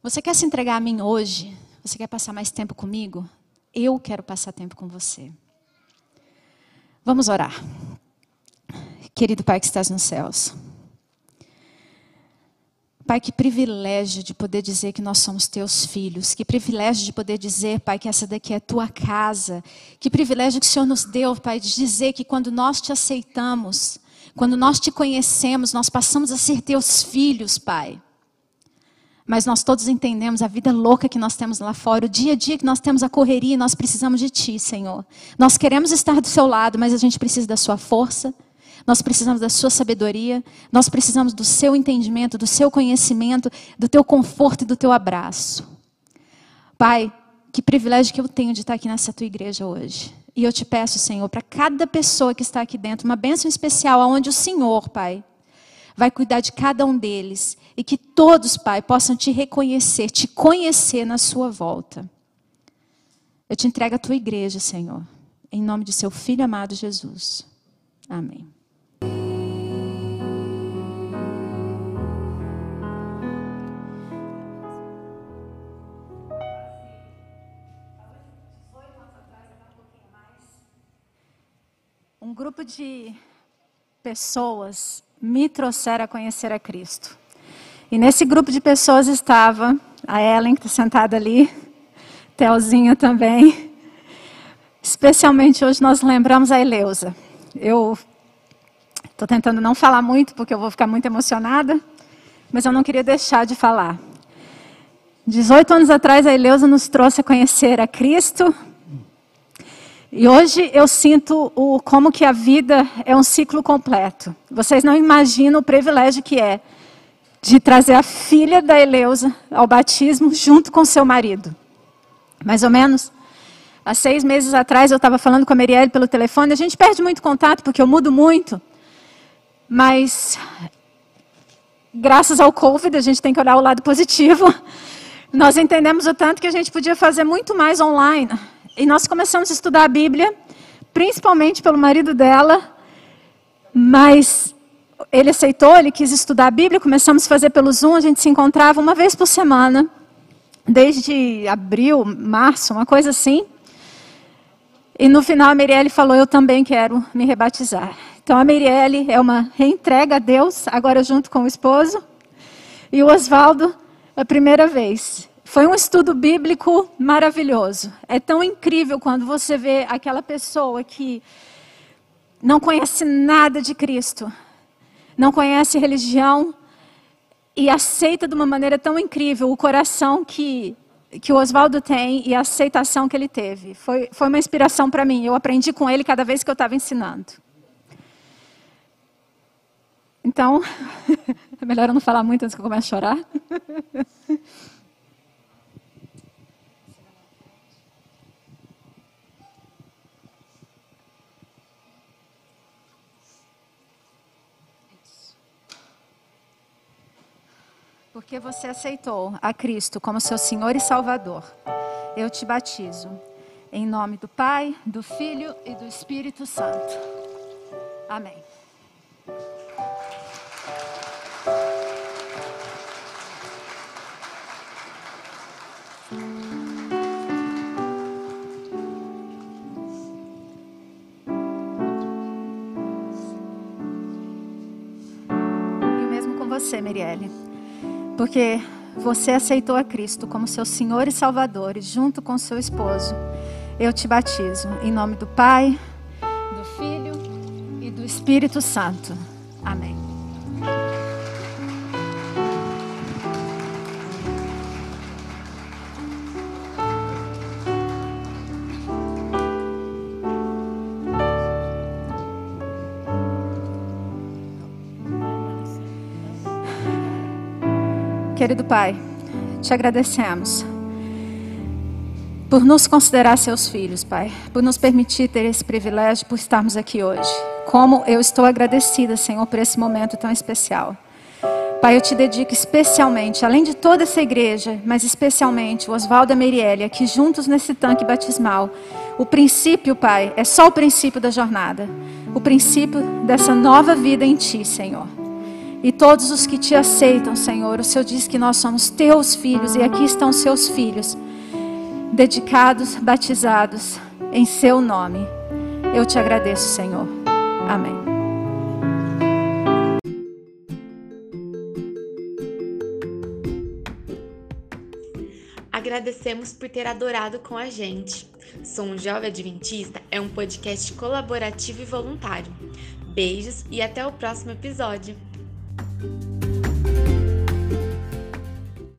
Você quer se entregar a mim hoje? Você quer passar mais tempo comigo? Eu quero passar tempo com você. Vamos orar. Querido Pai que estás nos céus. Pai, que privilégio de poder dizer que nós somos teus filhos. Que privilégio de poder dizer, Pai, que essa daqui é tua casa. Que privilégio que o Senhor nos deu, Pai, de dizer que quando nós te aceitamos, quando nós te conhecemos, nós passamos a ser teus filhos, Pai. Mas nós todos entendemos a vida louca que nós temos lá fora, o dia a dia que nós temos a correria, nós precisamos de Ti, Senhor. Nós queremos estar do Seu lado, mas a gente precisa da Sua força, nós precisamos da sua sabedoria, nós precisamos do seu entendimento, do seu conhecimento, do teu conforto e do teu abraço. Pai, que privilégio que eu tenho de estar aqui nessa tua igreja hoje. E eu te peço, Senhor, para cada pessoa que está aqui dentro, uma bênção especial, aonde o Senhor, Pai, vai cuidar de cada um deles. E que todos, Pai, possam te reconhecer, te conhecer na sua volta. Eu te entrego a tua igreja, Senhor, em nome de seu Filho amado Jesus. Amém. Um grupo de pessoas me trouxeram a conhecer a Cristo. E nesse grupo de pessoas estava a Ellen, que está sentada ali, Telzinha também. Especialmente hoje nós lembramos a Eleusa. Eu estou tentando não falar muito, porque eu vou ficar muito emocionada, mas eu não queria deixar de falar. 18 anos atrás, a Eleusa nos trouxe a conhecer a Cristo, e hoje eu sinto o, como que a vida é um ciclo completo. Vocês não imaginam o privilégio que é de trazer a filha da Eleusa ao batismo junto com seu marido. Mais ou menos. Há seis meses atrás eu estava falando com a Marielle pelo telefone. A gente perde muito contato porque eu mudo muito. Mas graças ao Covid a gente tem que olhar o lado positivo. Nós entendemos o tanto que a gente podia fazer muito mais online. E nós começamos a estudar a Bíblia, principalmente pelo marido dela, mas ele aceitou, ele quis estudar a Bíblia, começamos a fazer pelo Zoom, a gente se encontrava uma vez por semana, desde abril, março, uma coisa assim. E no final a Mirielle falou: Eu também quero me rebatizar. Então a Mirielle é uma reentrega a Deus, agora junto com o esposo. E o Oswaldo, a primeira vez. Foi um estudo bíblico maravilhoso. É tão incrível quando você vê aquela pessoa que não conhece nada de Cristo, não conhece religião e aceita de uma maneira tão incrível o coração que, que o Oswaldo tem e a aceitação que ele teve. Foi, foi uma inspiração para mim. Eu aprendi com ele cada vez que eu estava ensinando. Então, é melhor eu não falar muito antes que eu comece a chorar. Porque você aceitou a Cristo como seu Senhor e Salvador, eu te batizo. Em nome do Pai, do Filho e do Espírito Santo. Amém. E o mesmo com você, Mirielle. Porque você aceitou a Cristo como seu Senhor e Salvador, e junto com seu esposo, eu te batizo. Em nome do Pai, do Filho e do Espírito Santo. Amém. Pai, te agradecemos por nos considerar seus filhos, Pai, por nos permitir ter esse privilégio, por estarmos aqui hoje. Como eu estou agradecida, Senhor, por esse momento tão especial. Pai, eu te dedico especialmente, além de toda essa igreja, mas especialmente o Oswaldo e a aqui juntos nesse tanque batismal. O princípio, Pai, é só o princípio da jornada. O princípio dessa nova vida em Ti, Senhor. E todos os que te aceitam, Senhor, o Senhor diz que nós somos teus filhos e aqui estão seus filhos, dedicados, batizados em seu nome. Eu te agradeço, Senhor. Amém. Agradecemos por ter adorado com a gente. Sou um Jovem Adventista é um podcast colaborativo e voluntário. Beijos e até o próximo episódio. Bye.